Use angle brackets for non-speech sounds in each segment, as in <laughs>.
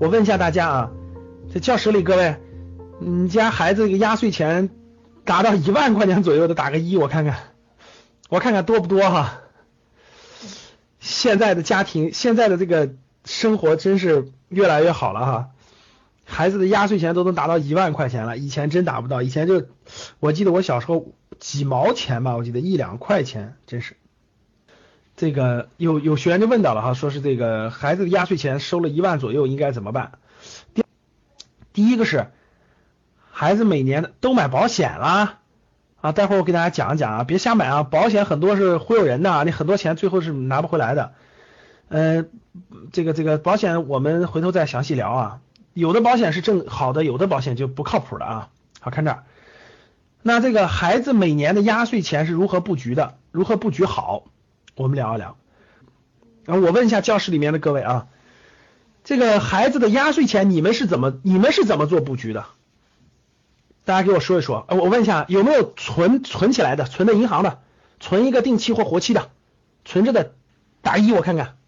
我问一下大家啊，这教室里各位，你家孩子这个压岁钱达到一万块钱左右的，打个一，我看看，我看看多不多哈。现在的家庭，现在的这个生活真是越来越好了哈。孩子的压岁钱都能达到一万块钱了，以前真达不到，以前就我记得我小时候几毛钱吧，我记得一两块钱，真是。这个有有学员就问到了哈，说是这个孩子的压岁钱收了一万左右，应该怎么办？第第一个是孩子每年都买保险啦啊，待会儿我给大家讲一讲啊，别瞎买啊，保险很多是忽悠人的，啊你很多钱最后是拿不回来的。嗯，这个这个保险我们回头再详细聊啊，有的保险是正好的，有的保险就不靠谱的啊。好看这儿，那这个孩子每年的压岁钱是如何布局的？如何布局好？我们聊一聊，然后我问一下教室里面的各位啊，这个孩子的压岁钱你们是怎么你们是怎么做布局的？大家给我说一说。我问一下有没有存存起来的，存的银行的，存一个定期或活期的，存着的打一我看看，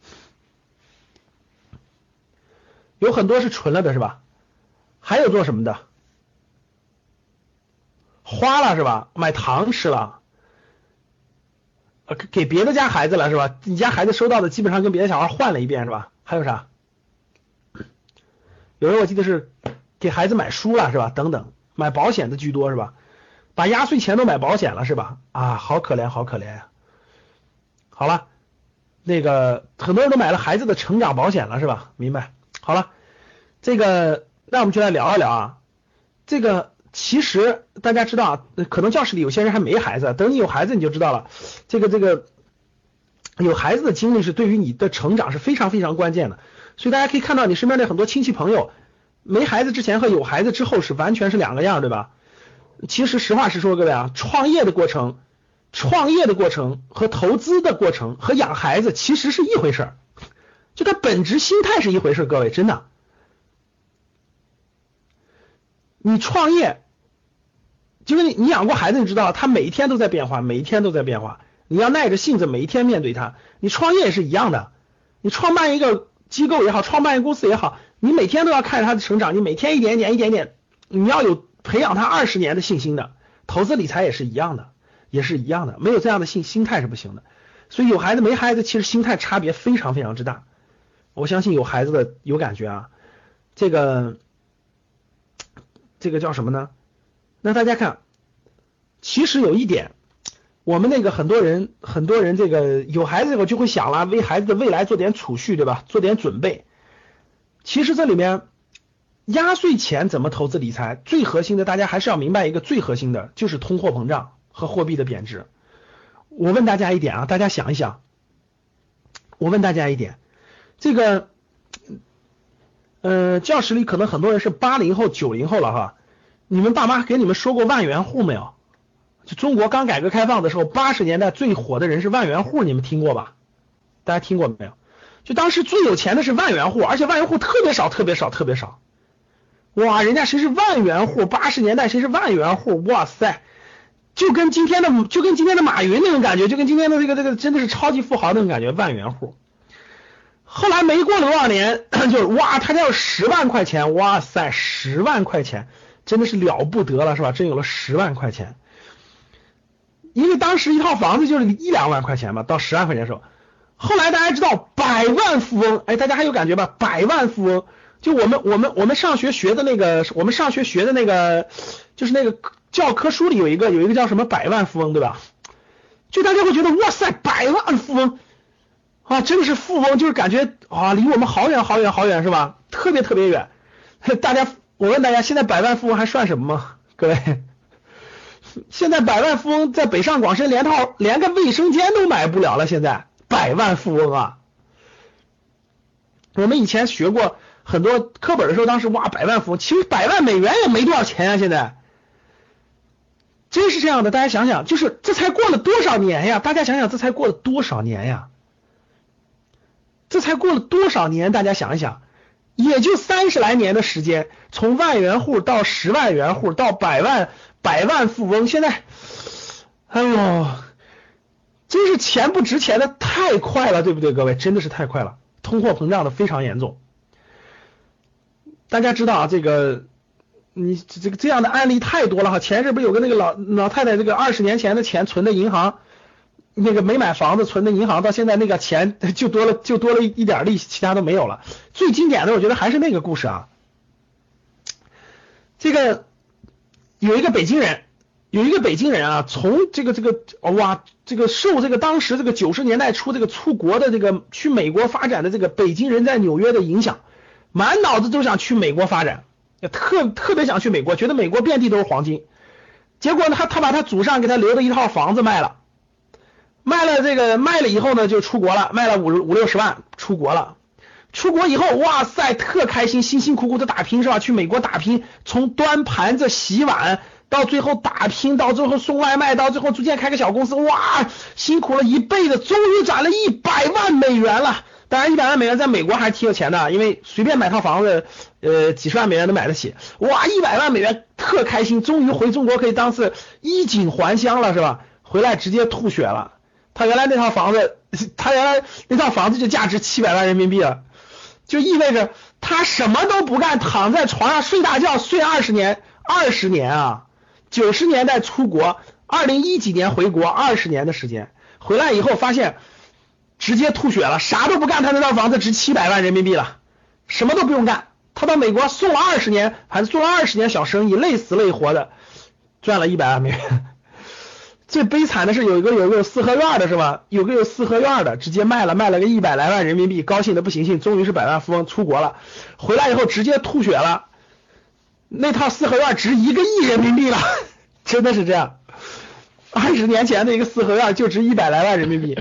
有很多是存了的是吧？还有做什么的？花了是吧？买糖吃了。给别的家孩子了是吧？你家孩子收到的基本上跟别的小孩换了一遍是吧？还有啥？有人我记得是给孩子买书了是吧？等等，买保险的居多是吧？把压岁钱都买保险了是吧？啊，好可怜，好可怜呀！好了，那个很多人都买了孩子的成长保险了是吧？明白？好了，这个那我们就来聊一聊啊，这个。其实大家知道啊，可能教室里有些人还没孩子，等你有孩子你就知道了。这个这个有孩子的经历是对于你的成长是非常非常关键的。所以大家可以看到你身边的很多亲戚朋友，没孩子之前和有孩子之后是完全是两个样，对吧？其实实话实说，各位啊，创业的过程、创业的过程和投资的过程和养孩子其实是一回事儿，就它本质心态是一回事儿，各位真的。你创业，就是你你养过孩子，你知道他每一天都在变化，每一天都在变化。你要耐着性子，每一天面对他。你创业也是一样的，你创办一个机构也好，创办一个公司也好，你每天都要看着他的成长，你每天一点点一点点，你要有培养他二十年的信心的。投资理财也是一样的，也是一样的，没有这样的心心态是不行的。所以有孩子没孩子，其实心态差别非常非常之大。我相信有孩子的有感觉啊，这个。这个叫什么呢？那大家看，其实有一点，我们那个很多人，很多人这个有孩子以后就会想了，为孩子的未来做点储蓄，对吧？做点准备。其实这里面压岁钱怎么投资理财，最核心的，大家还是要明白一个最核心的，就是通货膨胀和货币的贬值。我问大家一点啊，大家想一想，我问大家一点，这个。呃，教室里可能很多人是八零后、九零后了哈。你们爸妈给你们说过万元户没有？就中国刚改革开放的时候，八十年代最火的人是万元户，你们听过吧？大家听过没有？就当时最有钱的是万元户，而且万元户特别少、特别少、特别少。哇，人家谁是万元户？八十年代谁是万元户？哇塞，就跟今天的就跟今天的马云那种感觉，就跟今天的这个这个真的是超级富豪那种感觉，万元户。后来没过了多少年，<coughs> 就是哇，他家有十万块钱，哇塞，十万块钱真的是了不得了，是吧？真有了十万块钱，因为当时一套房子就是一两万块钱嘛，到十万块钱的时候，后来大家知道百万富翁，哎，大家还有感觉吧？百万富翁，就我们我们我们上学学的那个，我们上学学的那个，就是那个教科书里有一个有一个叫什么百万富翁，对吧？就大家会觉得哇塞，百万富翁。啊，真的是富翁，就是感觉啊，离我们好远好远好远，是吧？特别特别远。<laughs> 大家，我问大家，现在百万富翁还算什么吗？各位，现在百万富翁在北上广深连套连个卫生间都买不了了。现在百万富翁啊，我们以前学过很多课本的时候，当时哇，百万富翁，其实百万美元也没多少钱啊。现在真是这样的，大家想想，就是这才过了多少年呀？大家想想，这才过了多少年呀？这才过了多少年？大家想一想，也就三十来年的时间，从万元户到十万元户到百万百万富翁，现在，哎呦，真是钱不值钱的太快了，对不对？各位，真的是太快了，通货膨胀的非常严重。大家知道啊，这个你这个这样的案例太多了哈。前阵不是有个那个老老太太，这个二十年前的钱存的银行，那个没买房子存的银行，到现在那个钱 <laughs> 就多了就多了一点利息，其他都没有了。最经典的，我觉得还是那个故事啊。这个有一个北京人，有一个北京人啊，从这个这个哇，这个受这个当时这个九十年代初这个出国的这个去美国发展的这个北京人在纽约的影响，满脑子都想去美国发展，特特别想去美国，觉得美国遍地都是黄金。结果呢，他他把他祖上给他留的一套房子卖了，卖了这个卖了以后呢，就出国了，卖了五五六十万出国了。出国以后，哇塞，特开心，辛辛苦苦的打拼是吧？去美国打拼，从端盘子、洗碗，到最后打拼，到最后送外卖，到最后逐渐开个小公司，哇，辛苦了一辈子，终于攒了一百万美元了。当然，一百万美元在美国还是挺有钱的，因为随便买套房子，呃，几十万美元都买得起。哇，一百万美元，特开心，终于回中国可以当次衣锦还乡了，是吧？回来直接吐血了。他原来那套房子，<laughs> 他原来那套房子就价值七百万人民币了。就意味着他什么都不干，躺在床上睡大觉，睡二十年，二十年啊！九十年代出国，二零一几年回国，二十年的时间，回来以后发现直接吐血了，啥都不干，他那套房子值七百万人民币了，什么都不用干，他到美国送了二十年，还是做了二十年小生意，累死累活的赚了一百万美元。最悲惨的是有一个有个四合院的是吧？有个有四合院的，直接卖了，卖了个一百来万人民币，高兴的不行行，终于是百万富翁出国了，回来以后直接吐血了，那套四合院值一个亿人民币了，<laughs> 真的是这样。二十年前的一个四合院就值一百来万人民币，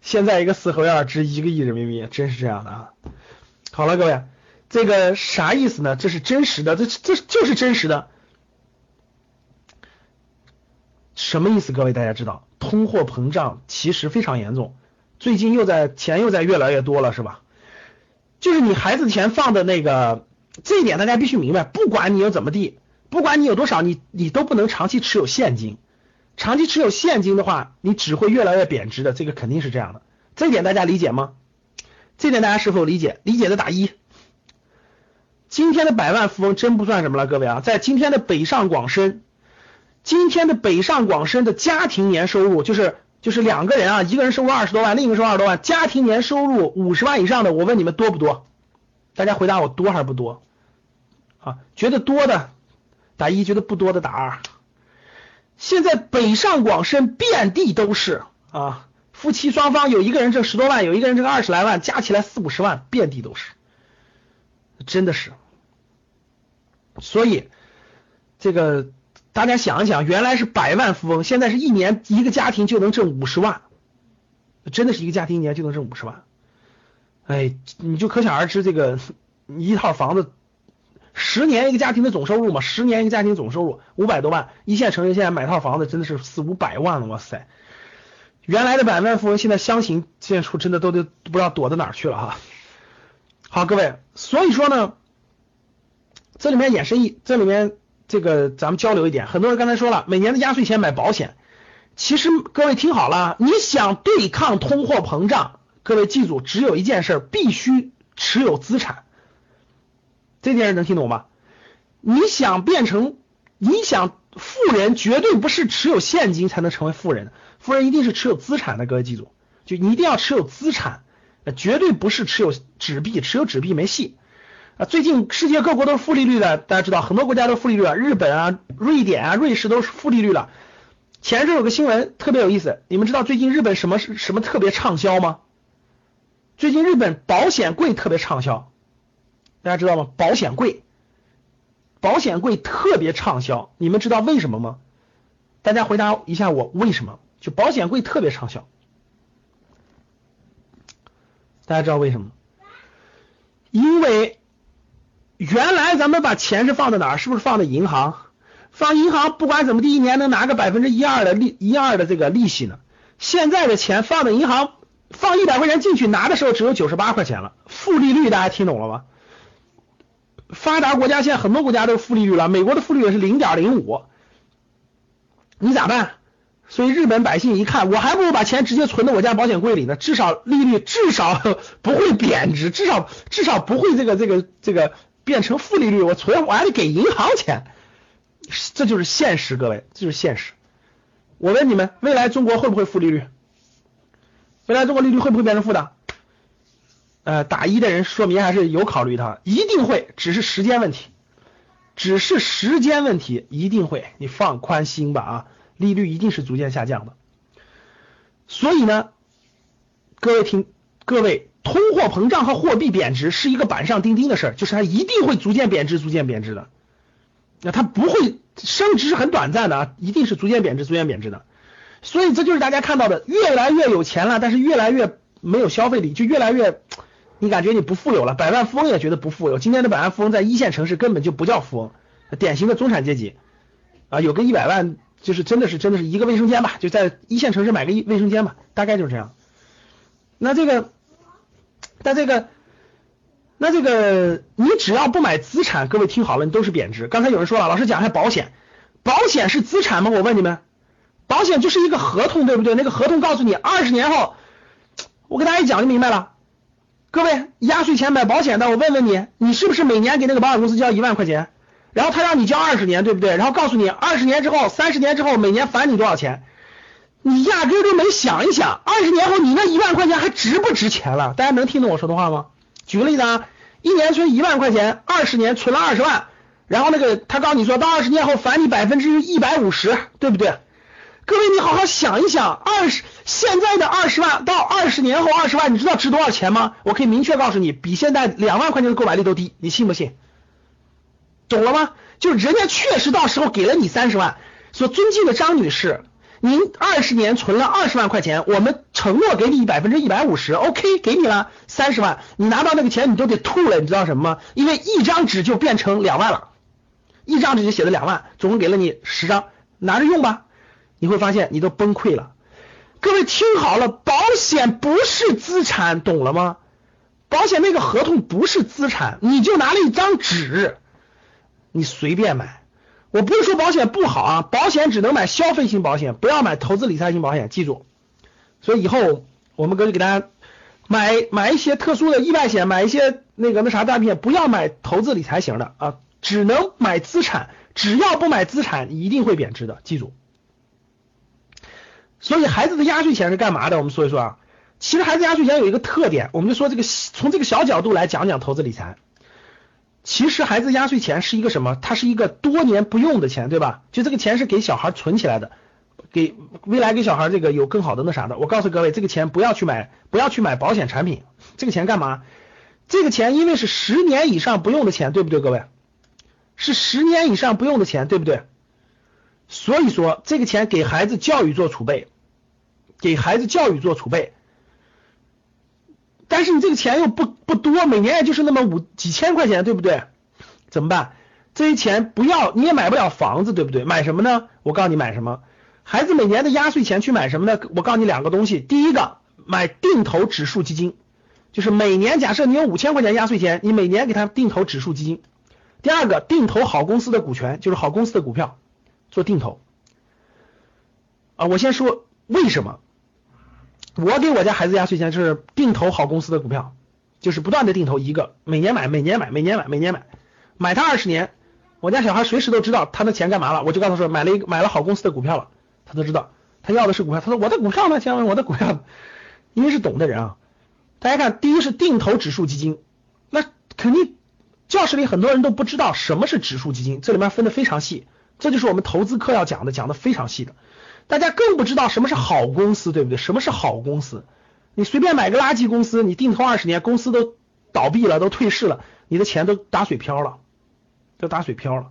现在一个四合院值一个亿人民币，真是这样的啊。好了，各位，这个啥意思呢？这是真实的，这这就是真实的。什么意思？各位大家知道，通货膨胀其实非常严重，最近又在钱又在越来越多了，是吧？就是你孩子钱放的那个，这一点大家必须明白，不管你有怎么地，不管你有多少，你你都不能长期持有现金，长期持有现金的话，你只会越来越贬值的，这个肯定是这样的，这一点大家理解吗？这点大家是否理解？理解的打一。今天的百万富翁真不算什么了，各位啊，在今天的北上广深。今天的北上广深的家庭年收入就是就是两个人啊，一个人收入二十多万，另一个收入二十多万，家庭年收入五十万以上的，我问你们多不多？大家回答我多还是不多？啊，觉得多的打一，觉得不多的打二。现在北上广深遍地都是啊，夫妻双方有一个人挣十多万，有一个人挣二十来万，加起来四五十万，遍地都是，真的是。所以这个。大家想一想，原来是百万富翁，现在是一年一个家庭就能挣五十万，真的是一个家庭一年就能挣五十万，哎，你就可想而知，这个一套房子，十年一个家庭的总收入嘛，十年一个家庭总收入五百多万，一线城市现在买套房子真的是四五百万了，哇塞！原来的百万富翁现在相形见绌，真的都得不知道躲到哪儿去了哈。好，各位，所以说呢，这里面衍生一，这里面。这个咱们交流一点，很多人刚才说了，每年的压岁钱买保险，其实各位听好了，你想对抗通货膨胀，各位记住，只有一件事，必须持有资产。这件事能听懂吗？你想变成，你想富人，绝对不是持有现金才能成为富人，富人一定是持有资产的。各位记住，就你一定要持有资产，绝对不是持有纸币，持有纸币没戏。最近世界各国都是负利率的，大家知道很多国家都负利率了，日本啊、瑞典啊、瑞士都是负利率了。前阵有个新闻特别有意思，你们知道最近日本什么什么特别畅销吗？最近日本保险柜特别畅销，大家知道吗？保险柜，保险柜特别畅销，你们知道为什么吗？大家回答一下我为什么？就保险柜特别畅销，大家知道为什么？因为。原来咱们把钱是放在哪儿？是不是放在银行？放银行不管怎么地，一年能拿个百分之一二的利一二的这个利息呢？现在的钱放在银行，放一百块钱进去拿的时候只有九十八块钱了，负利率大家听懂了吗？发达国家现在很多国家都是负利率了，美国的负利率是零点零五，你咋办？所以日本百姓一看，我还不如把钱直接存到我家保险柜里呢，至少利率至少不会贬值，至少至少不会这个这个这个。变成负利率，我存我还得给银行钱，这就是现实，各位，这就是现实。我问你们，未来中国会不会负利率？未来中国利率会不会变成负的？呃，打一的人说明还是有考虑的，一定会，只是时间问题，只是时间问题，一定会，你放宽心吧啊，利率一定是逐渐下降的。所以呢，各位听，各位，通货膨胀和货币贬值是一个板上钉钉的事儿，就是它一定会逐渐贬值，逐渐贬值的。那它不会。升值是很短暂的啊，一定是逐渐贬值、逐渐贬值的，所以这就是大家看到的，越来越有钱了，但是越来越没有消费力，就越来越，你感觉你不富有了，百万富翁也觉得不富有。今天的百万富翁在一线城市根本就不叫富翁，典型的中产阶级啊，有个一百万就是真的是真的是一个卫生间吧，就在一线城市买个卫生间吧，大概就是这样。那这个，但这个。那这个你只要不买资产，各位听好了，你都是贬值。刚才有人说了，老师讲一下保险，保险是资产吗？我问你们，保险就是一个合同，对不对？那个合同告诉你二十年后，我给大家一讲就明白了。各位压岁钱买保险的，我问问你，你是不是每年给那个保险公司交一万块钱？然后他让你交二十年，对不对？然后告诉你二十年之后、三十年之后每年返你多少钱？你压根都没想一想，二十年后你那一万块钱还值不值钱了？大家能听懂我说的话吗？举个例子啊。一年存一万块钱，二十年存了二十万，然后那个他告诉你说到二十年后返你百分之一百五十，对不对？各位你好好想一想，二十现在的二十万到二十年后二十万，你知道值多少钱吗？我可以明确告诉你，比现在两万块钱的购买力都低，你信不信？懂了吗？就是人家确实到时候给了你三十万，说尊敬的张女士。您二十年存了二十万块钱，我们承诺给你百分之一百五十，OK，给你了三十万，你拿到那个钱你都得吐了，你知道什么吗？因为一张纸就变成两万了，一张纸就写了两万，总共给了你十张，拿着用吧，你会发现你都崩溃了。各位听好了，保险不是资产，懂了吗？保险那个合同不是资产，你就拿了一张纸，你随便买。我不是说保险不好啊，保险只能买消费型保险，不要买投资理财型保险，记住。所以以后我们哥就给大家买买一些特殊的意外险，买一些那个那啥大险，不要买投资理财型的啊，只能买资产，只要不买资产，一定会贬值的，记住。所以孩子的压岁钱是干嘛的？我们说一说啊，其实孩子压岁钱有一个特点，我们就说这个从这个小角度来讲讲投资理财。其实孩子压岁钱是一个什么？它是一个多年不用的钱，对吧？就这个钱是给小孩存起来的，给未来给小孩这个有更好的那啥的。我告诉各位，这个钱不要去买，不要去买保险产品。这个钱干嘛？这个钱因为是十年以上不用的钱，对不对？各位，是十年以上不用的钱，对不对？所以说这个钱给孩子教育做储备，给孩子教育做储备。但是你这个钱又不不多，每年也就是那么五几千块钱，对不对？怎么办？这些钱不要，你也买不了房子，对不对？买什么呢？我告诉你买什么。孩子每年的压岁钱去买什么呢？我告诉你两个东西。第一个，买定投指数基金，就是每年假设你有五千块钱压岁钱，你每年给他定投指数基金。第二个，定投好公司的股权，就是好公司的股票做定投。啊，我先说为什么。我给我家孩子压岁钱就是定投好公司的股票，就是不断的定投一个，每年买，每年买，每年买，每年买，买它二十年。我家小孩随时都知道他的钱干嘛了，我就告诉他说买了一个买了好公司的股票了，他都知道，他要的是股票。他说我的股票呢？先问我的股票，因为是懂的人啊。大家看，第一是定投指数基金，那肯定教室里很多人都不知道什么是指数基金，这里面分的非常细，这就是我们投资课要讲的，讲的非常细的。大家更不知道什么是好公司，对不对？什么是好公司？你随便买个垃圾公司，你定投二十年，公司都倒闭了，都退市了，你的钱都打水漂了，都打水漂了。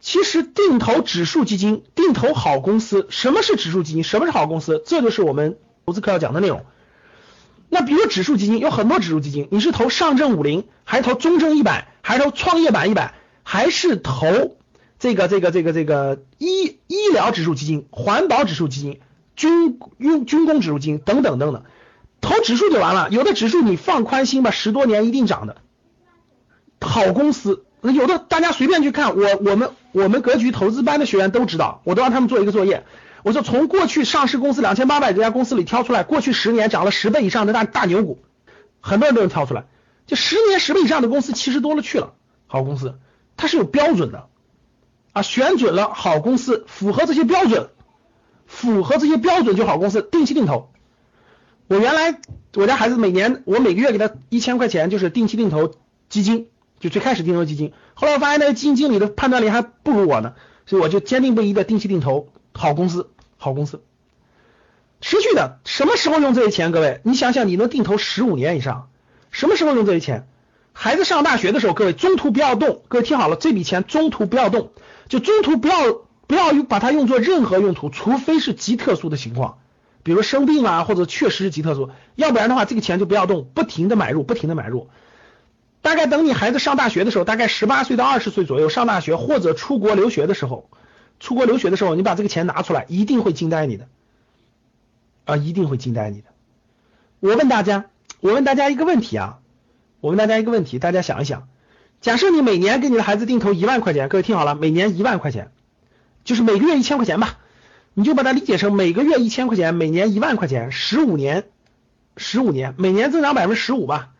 其实定投指数基金，定投好公司，什么是指数基金？什么是好公司？这就是我们投资课要讲的内容。那比如指数基金有很多指数基金，你是投上证五零，还是投中证一百，还是投创业板一百，还是投？这个这个这个这个医医疗指数基金、环保指数基金、军用军工指数基金等等等等，投指数就完了。有的指数你放宽心吧，十多年一定涨的。好公司，有的大家随便去看，我我们我们格局投资班的学员都知道，我都让他们做一个作业。我说从过去上市公司两千八百多家公司里挑出来，过去十年涨了十倍以上的大大牛股，很多人都能挑出来。就十年十倍以上的公司其实多了去了。好公司，它是有标准的啊，选准了好公司，符合这些标准，符合这些标准就好公司，定期定投。我原来我家孩子每年我每个月给他一千块钱，就是定期定投基金，就最开始定投基金，后来我发现那个基金经理的判断力还不如我呢，所以我就坚定不移的定期定投好公司，好公司，持续的，什么时候用这些钱？各位，你想想，你能定投十五年以上，什么时候用这些钱？孩子上大学的时候，各位中途不要动，各位听好了，这笔钱中途不要动，就中途不要不要把它用作任何用途，除非是极特殊的情况。比如生病啊，或者确实是极特殊，要不然的话，这个钱就不要动，不停的买入，不停的买入。大概等你孩子上大学的时候，大概十八岁到二十岁左右上大学或者出国留学的时候，出国留学的时候，你把这个钱拿出来，一定会惊呆你的啊，一定会惊呆你的。我问大家，我问大家一个问题啊，我问大家一个问题，大家想一想，假设你每年给你的孩子定投一万块钱，各位听好了，每年一万块钱，就是每个月一千块钱吧。你就把它理解成每个月一千块钱，每年一万块钱，十五年，十五年，每年增长百分之十五吧，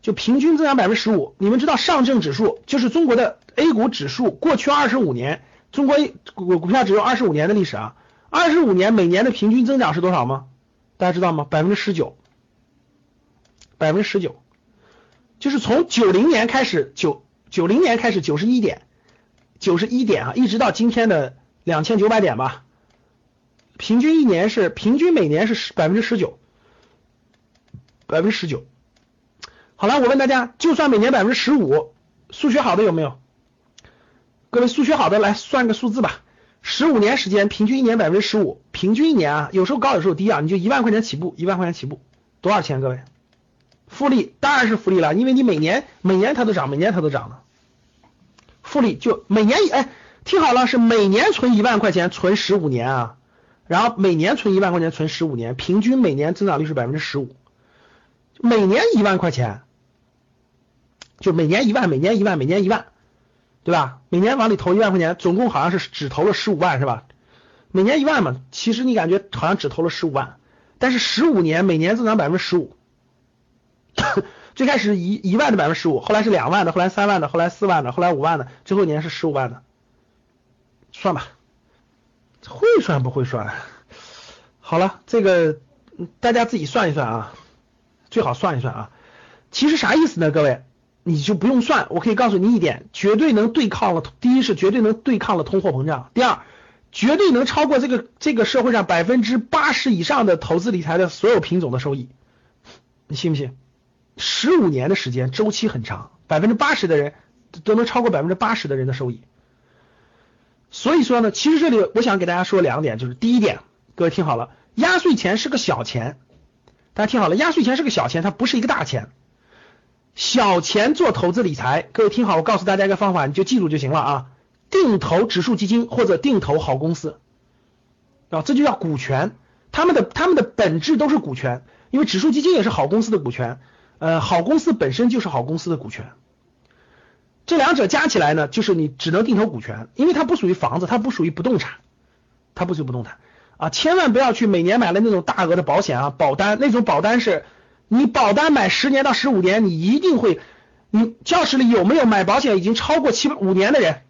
就平均增长百分之十五。你们知道上证指数就是中国的 A 股指数，过去二十五年，中国股股票只有二十五年的历史啊，二十五年每年的平均增长是多少吗？大家知道吗？百分之十九，百分之十九，就是从九零年开始，九九零年开始九十一点，九十一点啊，一直到今天的两千九百点吧。平均一年是平均每年是十百分之十九，百分之十九。好了，我问大家，就算每年百分之十五，数学好的有没有？各位数学好的来算个数字吧。十五年时间，平均一年百分之十五，平均一年啊，有时候高有时候低啊，你就一万块钱起步，一万块钱起步，多少钱？各位，复利当然是复利了，因为你每年每年它都涨，每年它都涨了。复利就每年哎，听好了，是每年存一万块钱，存十五年啊。然后每年存一万块钱，存十五年，平均每年增长率是百分之十五。每年一万块钱，就每年一万，每年一万，每年一万，对吧？每年往里投一万块钱，总共好像是只投了十五万，是吧？每年一万嘛，其实你感觉好像只投了十五万，但是十五年每年增长百分之十五。<laughs> 最开始一一万的百分之十五，后来是两万的，后来三万的，后来四万的，后来五万的，最后一年是十五万的，算吧。会算不会算？好了，这个大家自己算一算啊，最好算一算啊。其实啥意思呢？各位，你就不用算，我可以告诉你一点，绝对能对抗了。第一是绝对能对抗了通货膨胀，第二绝对能超过这个这个社会上百分之八十以上的投资理财的所有品种的收益。你信不信？十五年的时间周期很长，百分之八十的人都能超过百分之八十的人的收益。所以说呢，其实这里我想给大家说两点，就是第一点，各位听好了，压岁钱是个小钱，大家听好了，压岁钱是个小钱，它不是一个大钱。小钱做投资理财，各位听好，我告诉大家一个方法，你就记住就行了啊。定投指数基金或者定投好公司啊，这就叫股权，他们的他们的本质都是股权，因为指数基金也是好公司的股权，呃，好公司本身就是好公司的股权。这两者加起来呢，就是你只能定投股权，因为它不属于房子，它不属于不动产，它不属于不动产啊！千万不要去每年买了那种大额的保险啊，保单那种保单是，你保单买十年到十五年，你一定会，你教室里有没有买保险已经超过七五年的人？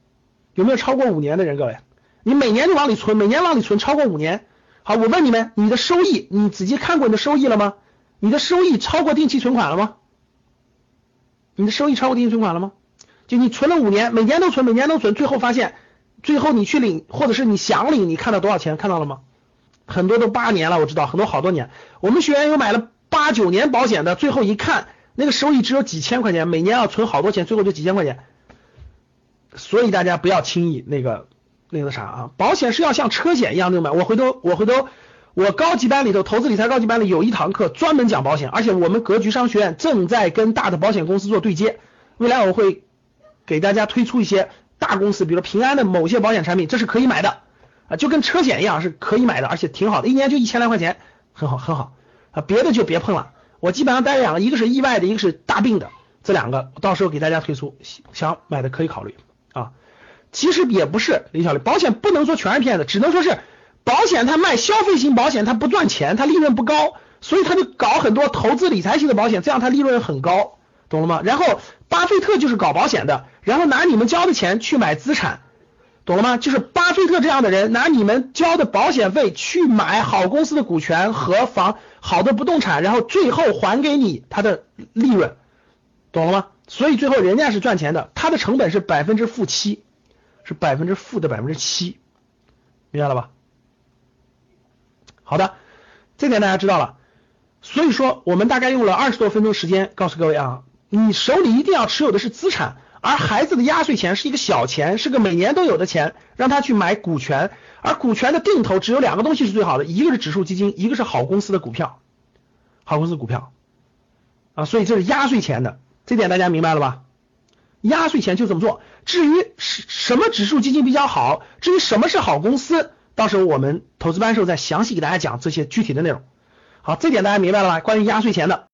有没有超过五年的人？各位，你每年就往里存，每年往里存超过五年。好，我问你们，你的收益，你仔细看过你的收益了吗？你的收益超过定期存款了吗？你的收益超过定期存款了吗？就你存了五年，每年都存，每年都存，最后发现，最后你去领，或者是你想领，你看到多少钱？看到了吗？很多都八年了，我知道很多好多年。我们学员有买了八九年保险的，最后一看，那个收益只有几千块钱，每年要存好多钱，最后就几千块钱。所以大家不要轻易那个那个啥啊，保险是要像车险一样那种买。我回头我回头我高级班里头投资理财高级班里有一堂课专门讲保险，而且我们格局商学院正在跟大的保险公司做对接，未来我会。给大家推出一些大公司，比如平安的某些保险产品，这是可以买的啊，就跟车险一样是可以买的，而且挺好的，一年就一千来块钱，很好很好啊，别的就别碰了。我基本上带两个，一个是意外的，一个是大病的，这两个到时候给大家推出，想买的可以考虑啊。其实也不是李小丽，保险不能说全是骗子，只能说是保险它卖消费型保险它不赚钱，它利润不高，所以他就搞很多投资理财型的保险，这样它利润很高。懂了吗？然后巴菲特就是搞保险的，然后拿你们交的钱去买资产，懂了吗？就是巴菲特这样的人拿你们交的保险费去买好公司的股权和房好的不动产，然后最后还给你他的利润，懂了吗？所以最后人家是赚钱的，他的成本是百分之负七，是百分之负的百分之七，明白了吧？好的，这点大家知道了。所以说，我们大概用了二十多分钟时间，告诉各位啊，你手里一定要持有的是资产，而孩子的压岁钱是一个小钱，是个每年都有的钱，让他去买股权，而股权的定投只有两个东西是最好的，一个是指数基金，一个是好公司的股票，好公司股票啊，所以这是压岁钱的，这点大家明白了吧？压岁钱就这么做。至于什什么指数基金比较好，至于什么是好公司，到时候我们投资班时候再详细给大家讲这些具体的内容。好，这点大家明白了吧？关于压岁钱的。